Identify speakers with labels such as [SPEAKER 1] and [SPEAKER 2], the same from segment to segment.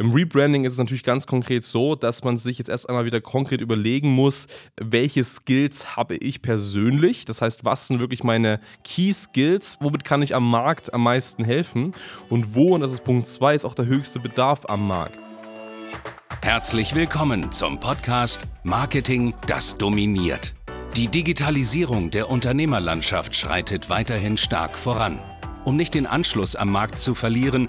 [SPEAKER 1] Im Rebranding ist es natürlich ganz konkret so, dass man sich jetzt erst einmal wieder konkret überlegen muss, welche Skills habe ich persönlich. Das heißt, was sind wirklich meine Key Skills? Womit kann ich am Markt am meisten helfen? Und wo, und das ist Punkt 2, ist auch der höchste Bedarf am Markt.
[SPEAKER 2] Herzlich willkommen zum Podcast Marketing, das dominiert. Die Digitalisierung der Unternehmerlandschaft schreitet weiterhin stark voran. Um nicht den Anschluss am Markt zu verlieren,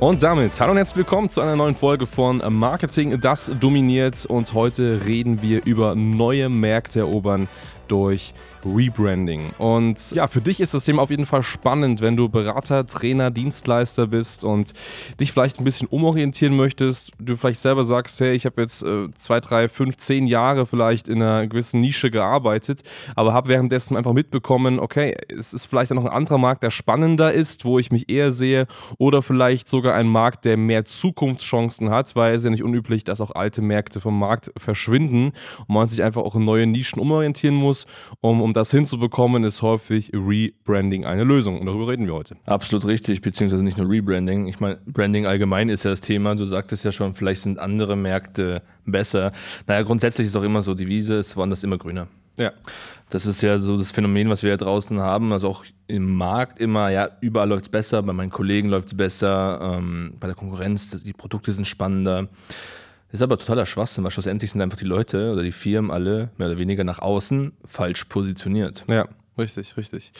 [SPEAKER 1] Und damit hallo und herzlich willkommen zu einer neuen Folge von Marketing, das dominiert. Und heute reden wir über neue Märkte erobern durch Rebranding. Und ja, für dich ist das Thema auf jeden Fall spannend, wenn du Berater, Trainer, Dienstleister bist und dich vielleicht ein bisschen umorientieren möchtest. Du vielleicht selber sagst, hey, ich habe jetzt äh, zwei, drei, fünf, zehn Jahre vielleicht in einer gewissen Nische gearbeitet, aber habe währenddessen einfach mitbekommen, okay, es ist vielleicht noch ein anderer Markt, der spannender ist, wo ich mich eher sehe, oder vielleicht sogar ein Markt, der mehr Zukunftschancen hat, weil es ja nicht unüblich, dass auch alte Märkte vom Markt verschwinden und man sich einfach auch in neue Nischen umorientieren muss, um um das hinzubekommen, ist häufig Rebranding eine Lösung. Und darüber reden wir heute.
[SPEAKER 3] Absolut richtig, beziehungsweise nicht nur Rebranding. Ich meine, Branding allgemein ist ja das Thema. Du sagtest ja schon, vielleicht sind andere Märkte besser. Naja, grundsätzlich ist doch immer so, die Wiese ist woanders immer grüner.
[SPEAKER 1] Ja.
[SPEAKER 3] Das ist ja so das Phänomen, was wir ja draußen haben. Also auch im Markt immer, ja, überall läuft es besser, bei meinen Kollegen läuft es besser, ähm, bei der Konkurrenz, die Produkte sind spannender. Ist aber totaler Schwachsinn, weil schlussendlich sind einfach die Leute oder die Firmen alle mehr oder weniger nach außen falsch positioniert.
[SPEAKER 1] Ja. Richtig, richtig.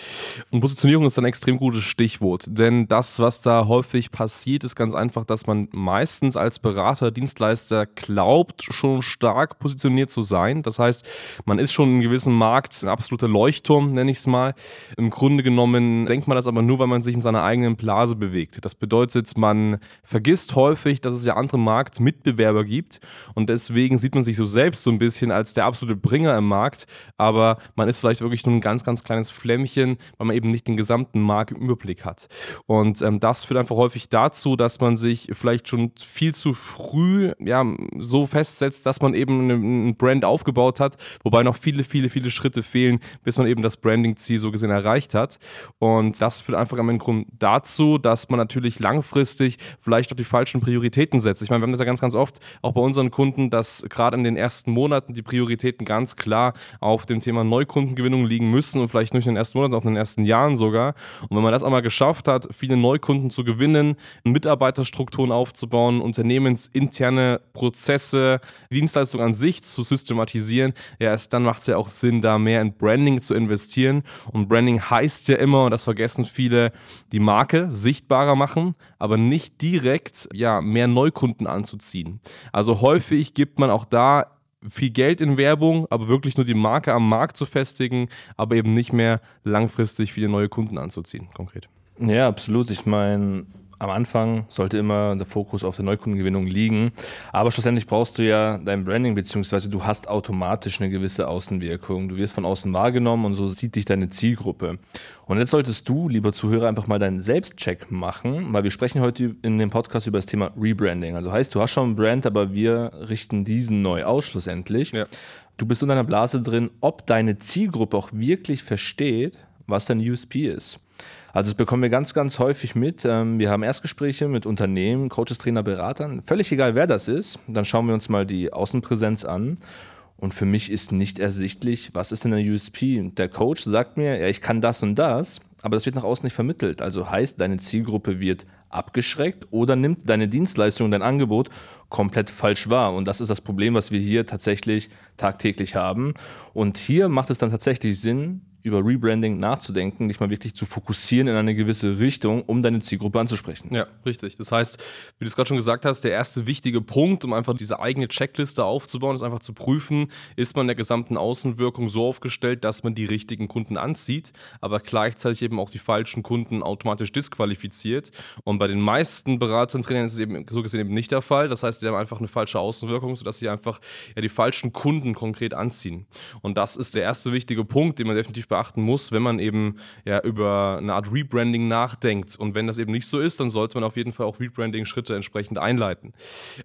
[SPEAKER 1] Und Positionierung ist ein extrem gutes Stichwort, denn das, was da häufig passiert, ist ganz einfach, dass man meistens als Berater, Dienstleister glaubt, schon stark positioniert zu sein. Das heißt, man ist schon in gewissem Markt ein absoluter Leuchtturm, nenne ich es mal. Im Grunde genommen denkt man das aber nur, weil man sich in seiner eigenen Blase bewegt. Das bedeutet, man vergisst häufig, dass es ja andere Marktmitbewerber gibt und deswegen sieht man sich so selbst so ein bisschen als der absolute Bringer im Markt, aber man ist vielleicht wirklich nur ein ganz, ganz kleines Flämmchen, weil man eben nicht den gesamten Markt im Überblick hat. Und ähm, das führt einfach häufig dazu, dass man sich vielleicht schon viel zu früh ja, so festsetzt, dass man eben ein Brand aufgebaut hat, wobei noch viele, viele, viele Schritte fehlen, bis man eben das Branding-Ziel so gesehen erreicht hat. Und das führt einfach am Ende dazu, dass man natürlich langfristig vielleicht auch die falschen Prioritäten setzt. Ich meine, wir haben das ja ganz, ganz oft auch bei unseren Kunden, dass gerade in den ersten Monaten die Prioritäten ganz klar auf dem Thema Neukundengewinnung liegen müssen und vielleicht vielleicht nicht in den ersten Monaten, auch in den ersten Jahren sogar. Und wenn man das einmal geschafft hat, viele Neukunden zu gewinnen, Mitarbeiterstrukturen aufzubauen, unternehmensinterne Prozesse, Dienstleistungen an sich zu systematisieren, ja, erst dann macht es ja auch Sinn, da mehr in Branding zu investieren. Und Branding heißt ja immer, und das vergessen viele, die Marke sichtbarer machen, aber nicht direkt ja, mehr Neukunden anzuziehen. Also häufig gibt man auch da viel Geld in Werbung, aber wirklich nur die Marke am Markt zu festigen, aber eben nicht mehr langfristig viele neue Kunden anzuziehen, konkret.
[SPEAKER 3] Ja, absolut. Ich meine, am Anfang sollte immer der Fokus auf der Neukundengewinnung liegen. Aber schlussendlich brauchst du ja dein Branding, beziehungsweise du hast automatisch eine gewisse Außenwirkung. Du wirst von außen wahrgenommen und so sieht dich deine Zielgruppe. Und jetzt solltest du, lieber Zuhörer, einfach mal deinen Selbstcheck machen, weil wir sprechen heute in dem Podcast über das Thema Rebranding. Also heißt, du hast schon einen Brand, aber wir richten diesen neu aus schlussendlich. Ja. Du bist in deiner Blase drin, ob deine Zielgruppe auch wirklich versteht, was dein USP ist. Also das bekommen wir ganz, ganz häufig mit. Ähm, wir haben Erstgespräche mit Unternehmen, Coaches, Trainer, Beratern. Völlig egal, wer das ist. Dann schauen wir uns mal die Außenpräsenz an. Und für mich ist nicht ersichtlich, was ist denn der USP? Der Coach sagt mir, ja, ich kann das und das, aber das wird nach außen nicht vermittelt. Also heißt, deine Zielgruppe wird abgeschreckt oder nimmt deine Dienstleistung, dein Angebot komplett falsch wahr. Und das ist das Problem, was wir hier tatsächlich tagtäglich haben. Und hier macht es dann tatsächlich Sinn, über Rebranding nachzudenken, dich mal wirklich zu fokussieren in eine gewisse Richtung, um deine Zielgruppe anzusprechen.
[SPEAKER 1] Ja, richtig. Das heißt, wie du es gerade schon gesagt hast, der erste wichtige Punkt, um einfach diese eigene Checkliste aufzubauen, ist einfach zu prüfen, ist man der gesamten Außenwirkung so aufgestellt, dass man die richtigen Kunden anzieht, aber gleichzeitig eben auch die falschen Kunden automatisch disqualifiziert. Und bei den meisten Beratern Trainern ist es eben so gesehen eben nicht der Fall. Das heißt, heißt, die haben einfach eine falsche Außenwirkung, sodass sie einfach ja, die falschen Kunden konkret anziehen. Und das ist der erste wichtige Punkt, den man definitiv beachten muss, wenn man eben ja über eine Art Rebranding nachdenkt. Und wenn das eben nicht so ist, dann sollte man auf jeden Fall auch Rebranding-Schritte entsprechend einleiten.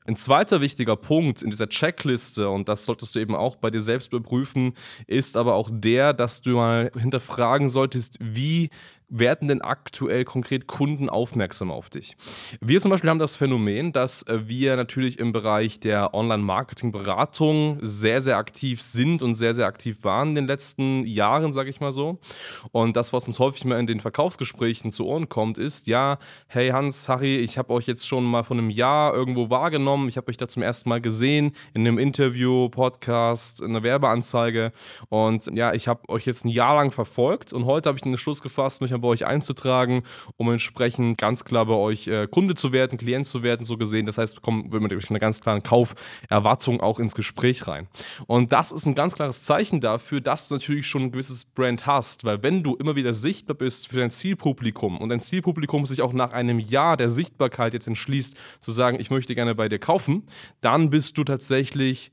[SPEAKER 1] Ein zweiter wichtiger Punkt in dieser Checkliste, und das solltest du eben auch bei dir selbst überprüfen, ist aber auch der, dass du mal hinterfragen solltest, wie werden denn aktuell konkret Kunden aufmerksam auf dich? Wir zum Beispiel haben das Phänomen, dass äh, wir natürlich im Bereich der Online-Marketing-Beratung sehr, sehr aktiv sind und sehr, sehr aktiv waren in den letzten Jahren, sage ich mal so. Und das, was uns häufig mal in den Verkaufsgesprächen zu Ohren kommt, ist, ja, hey Hans, Harry, ich habe euch jetzt schon mal von einem Jahr irgendwo wahrgenommen, ich habe euch da zum ersten Mal gesehen, in einem Interview, Podcast, in einer Werbeanzeige und ja, ich habe euch jetzt ein Jahr lang verfolgt und heute habe ich den Schluss gefasst, mich bei euch einzutragen, um entsprechend ganz klar bei euch äh, Kunde zu werden, Klient zu werden, so gesehen. Das heißt, kommen wir mit einer ganz klaren Kauferwartung auch ins Gespräch rein. Und das ist ein ganz klares Zeichen dafür, dass du natürlich schon ein gewisses Brand hast, weil wenn du immer wieder sichtbar bist für dein Zielpublikum und dein Zielpublikum sich auch nach einem Jahr der Sichtbarkeit jetzt entschließt, zu sagen, ich möchte gerne bei dir kaufen, dann bist du tatsächlich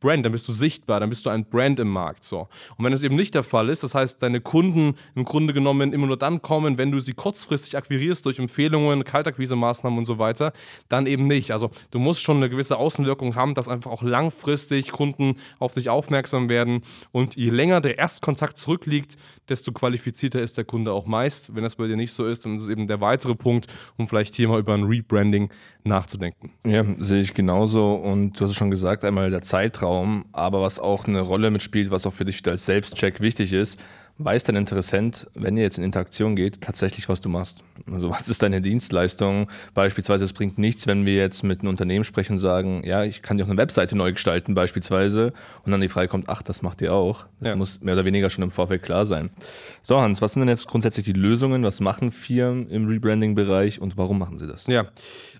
[SPEAKER 1] Brand, dann bist du sichtbar, dann bist du ein Brand im Markt. So. Und wenn es eben nicht der Fall ist, das heißt, deine Kunden im Grunde genommen immer nur dann kommen, wenn du sie kurzfristig akquirierst durch Empfehlungen, Kaltakquise-Maßnahmen und so weiter, dann eben nicht. Also du musst schon eine gewisse Außenwirkung haben, dass einfach auch langfristig Kunden auf dich aufmerksam werden. Und je länger der Erstkontakt zurückliegt, desto qualifizierter ist der Kunde auch meist. Wenn das bei dir nicht so ist, dann ist es eben der weitere Punkt, um vielleicht hier mal über ein Rebranding nachzudenken.
[SPEAKER 3] Ja, sehe ich genauso. Und du hast es schon gesagt, einmal der Zeitraum, aber was auch eine Rolle mitspielt, was auch für dich als Selbstcheck wichtig ist, weiß dein Interessent, wenn ihr jetzt in Interaktion geht, tatsächlich, was du machst. Also was ist deine Dienstleistung? Beispielsweise, es bringt nichts, wenn wir jetzt mit einem Unternehmen sprechen und sagen, ja, ich kann dir auch eine Webseite neu gestalten beispielsweise und dann die Frage kommt, ach, das macht ihr auch. Das ja. muss mehr oder weniger schon im Vorfeld klar sein. So Hans, was sind denn jetzt grundsätzlich die Lösungen? Was machen Firmen im Rebranding-Bereich und warum machen sie das?
[SPEAKER 1] Ja,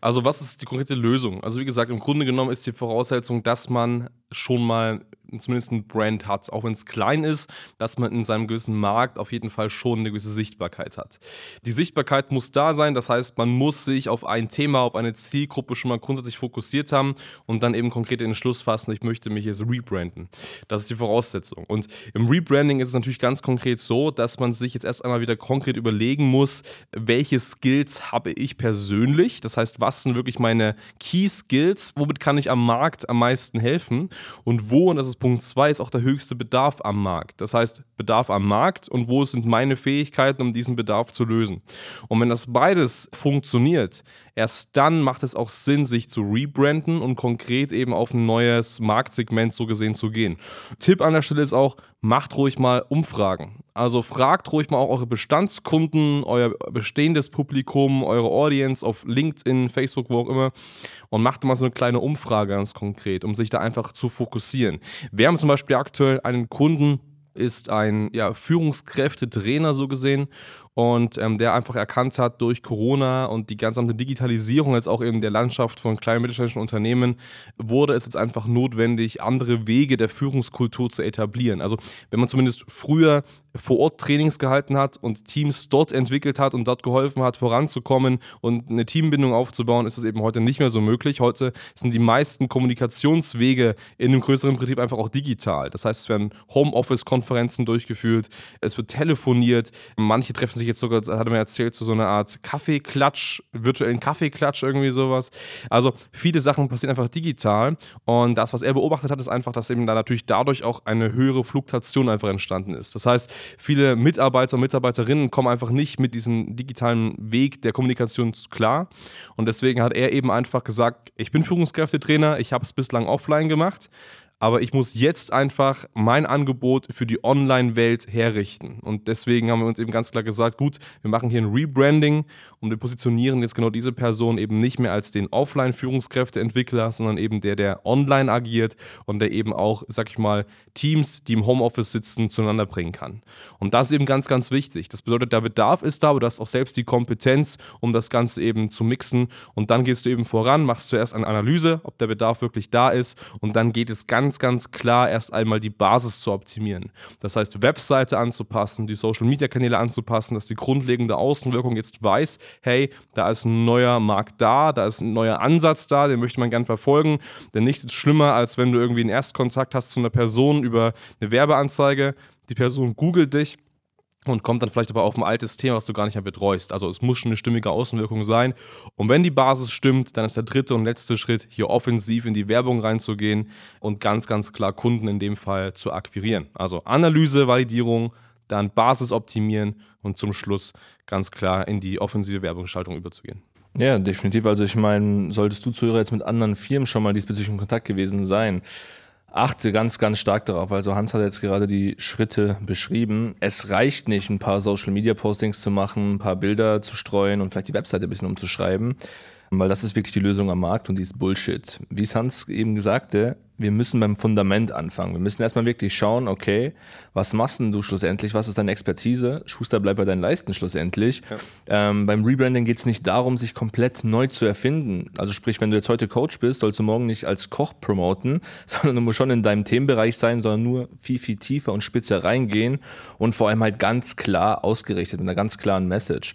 [SPEAKER 1] also was ist die konkrete Lösung? Also wie gesagt, im Grunde genommen ist die Voraussetzung, dass man schon mal zumindest ein Brand hat, auch wenn es klein ist, dass man in seinem gewissen Markt auf jeden Fall schon eine gewisse Sichtbarkeit hat. Die Sichtbarkeit muss da sein, das heißt, man muss sich auf ein Thema, auf eine Zielgruppe schon mal grundsätzlich fokussiert haben und dann eben konkret den Entschluss fassen, ich möchte mich jetzt rebranden. Das ist die Voraussetzung. Und im Rebranding ist es natürlich ganz konkret so, dass man sich jetzt erst einmal wieder konkret überlegen muss, welche Skills habe ich persönlich, das heißt, was sind wirklich meine Key Skills, womit kann ich am Markt am meisten helfen und wo, und das ist Punkt 2 ist auch der höchste Bedarf am Markt. Das heißt, Bedarf am Markt und wo sind meine Fähigkeiten, um diesen Bedarf zu lösen. Und wenn das beides funktioniert, erst dann macht es auch Sinn, sich zu rebranden und konkret eben auf ein neues Marktsegment so gesehen zu gehen. Tipp an der Stelle ist auch, macht ruhig mal Umfragen. Also fragt ruhig mal auch eure Bestandskunden, euer bestehendes Publikum, eure Audience auf LinkedIn, Facebook, wo auch immer und macht mal so eine kleine Umfrage ganz konkret, um sich da einfach zu fokussieren. Wir haben zum Beispiel aktuell einen Kunden, ist ein ja, Führungskräftetrainer so gesehen und ähm, der einfach erkannt hat durch Corona und die gesamte Digitalisierung jetzt auch in der Landschaft von kleinen mittelständischen Unternehmen wurde es jetzt einfach notwendig, andere Wege der Führungskultur zu etablieren. Also wenn man zumindest früher vor Ort Trainings gehalten hat und Teams dort entwickelt hat und dort geholfen hat, voranzukommen und eine Teambindung aufzubauen, ist das eben heute nicht mehr so möglich. Heute sind die meisten Kommunikationswege in einem größeren Betrieb einfach auch digital. Das heißt, es werden Homeoffice-Konferenzen durchgeführt, es wird telefoniert, manche treffen sich jetzt sogar, hat er mir erzählt, zu so einer Art Kaffeeklatsch, virtuellen Kaffeeklatsch, irgendwie sowas. Also viele Sachen passieren einfach digital und das, was er beobachtet hat, ist einfach, dass eben da natürlich dadurch auch eine höhere Fluktuation einfach entstanden ist. Das heißt, viele Mitarbeiter und Mitarbeiterinnen kommen einfach nicht mit diesem digitalen Weg der Kommunikation klar und deswegen hat er eben einfach gesagt, ich bin Führungskräftetrainer, ich habe es bislang offline gemacht, aber ich muss jetzt einfach mein Angebot für die Online-Welt herrichten. Und deswegen haben wir uns eben ganz klar gesagt, gut, wir machen hier ein Rebranding und wir positionieren jetzt genau diese Person eben nicht mehr als den Offline-Führungskräfteentwickler, sondern eben der, der online agiert und der eben auch, sag ich mal, Teams, die im Homeoffice sitzen, zueinander bringen kann. Und das ist eben ganz, ganz wichtig. Das bedeutet, der Bedarf ist da, aber du hast auch selbst die Kompetenz, um das Ganze eben zu mixen. Und dann gehst du eben voran, machst zuerst eine Analyse, ob der Bedarf wirklich da ist und dann geht es ganz ganz, ganz klar erst einmal die Basis zu optimieren. Das heißt, Webseite anzupassen, die Social-Media-Kanäle anzupassen, dass die grundlegende Außenwirkung jetzt weiß, hey, da ist ein neuer Markt da, da ist ein neuer Ansatz da, den möchte man gern verfolgen. Denn nichts ist schlimmer, als wenn du irgendwie einen Erstkontakt hast zu einer Person über eine Werbeanzeige, die Person googelt dich und kommt dann vielleicht aber auf ein altes Thema, was du gar nicht mehr betreust. Also es muss schon eine stimmige Außenwirkung sein. Und wenn die Basis stimmt, dann ist der dritte und letzte Schritt, hier offensiv in die Werbung reinzugehen und ganz, ganz klar Kunden in dem Fall zu akquirieren. Also Analyse, Validierung, dann Basis optimieren und zum Schluss ganz klar in die offensive Werbungsschaltung überzugehen.
[SPEAKER 3] Ja, definitiv. Also ich meine, solltest du Zuhörer jetzt mit anderen Firmen schon mal diesbezüglich in Kontakt gewesen sein, achte ganz, ganz stark darauf. Also Hans hat jetzt gerade die Schritte beschrieben. Es reicht nicht, ein paar Social-Media-Postings zu machen, ein paar Bilder zu streuen und vielleicht die Webseite ein bisschen umzuschreiben, weil das ist wirklich die Lösung am Markt und die ist Bullshit. Wie es Hans eben sagte, wir müssen beim Fundament anfangen. Wir müssen erstmal wirklich schauen, okay, was machst denn du schlussendlich? Was ist deine Expertise? Schuster bleibt bei deinen Leisten schlussendlich. Ja. Ähm, beim Rebranding geht es nicht darum, sich komplett neu zu erfinden. Also sprich, wenn du jetzt heute Coach bist, sollst du morgen nicht als Koch promoten, sondern du musst schon in deinem Themenbereich sein, sondern nur viel, viel tiefer und spitzer reingehen und vor allem halt ganz klar ausgerichtet mit einer ganz klaren Message.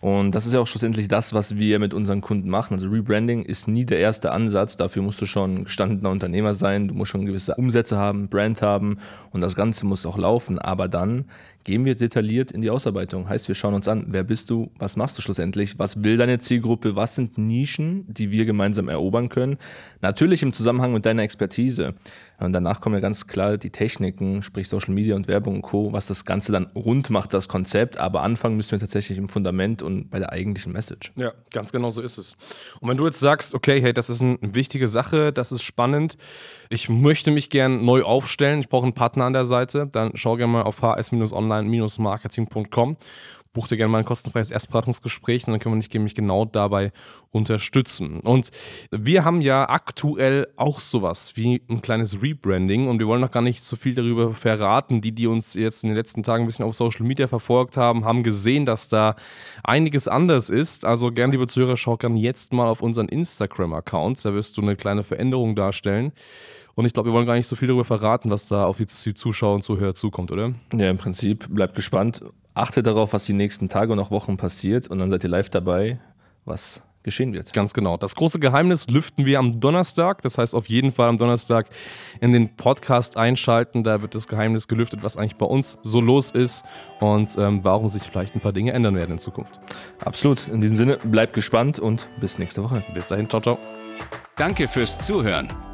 [SPEAKER 3] Und das ist ja auch schlussendlich das, was wir mit unseren Kunden machen. Also Rebranding ist nie der erste Ansatz. Dafür musst du schon gestandener Unternehmer sein. Du musst schon gewisse Umsätze haben, Brand haben und das Ganze muss auch laufen. Aber dann gehen wir detailliert in die Ausarbeitung. Heißt, wir schauen uns an, wer bist du, was machst du schlussendlich, was will deine Zielgruppe, was sind Nischen, die wir gemeinsam erobern können. Natürlich im Zusammenhang mit deiner Expertise. Und danach kommen ja ganz klar die Techniken, sprich Social Media und Werbung und Co., was das Ganze dann rund macht, das Konzept. Aber anfangen müssen wir tatsächlich im Fundament und bei der eigentlichen Message.
[SPEAKER 1] Ja, ganz genau so ist es. Und wenn du jetzt sagst, okay, hey, das ist eine wichtige Sache, das ist spannend, ich möchte mich gern neu aufstellen, ich brauche einen Partner an der Seite, dann schau gerne mal auf hs-online-marketing.com buch dir gerne mal ein kostenfreies Erstberatungsgespräch und dann können wir nämlich genau dabei unterstützen. Und wir haben ja aktuell auch sowas wie ein kleines Rebranding und wir wollen noch gar nicht so viel darüber verraten. Die, die uns jetzt in den letzten Tagen ein bisschen auf Social Media verfolgt haben, haben gesehen, dass da einiges anders ist. Also gern, liebe Zuhörer, schau gerne jetzt mal auf unseren Instagram-Account. Da wirst du eine kleine Veränderung darstellen. Und ich glaube, wir wollen gar nicht so viel darüber verraten, was da auf die Zuschauer und Zuhörer zukommt, oder?
[SPEAKER 3] Ja, im Prinzip. Bleibt gespannt. Achtet darauf, was die nächsten Tage und auch Wochen passiert und dann seid ihr live dabei, was geschehen wird.
[SPEAKER 1] Ganz genau. Das große Geheimnis lüften wir am Donnerstag. Das heißt, auf jeden Fall am Donnerstag in den Podcast einschalten. Da wird das Geheimnis gelüftet, was eigentlich bei uns so los ist und ähm, warum sich vielleicht ein paar Dinge ändern werden in Zukunft.
[SPEAKER 3] Absolut. In diesem Sinne, bleibt gespannt und bis nächste Woche.
[SPEAKER 1] Bis dahin. Ciao, ciao.
[SPEAKER 2] Danke fürs Zuhören.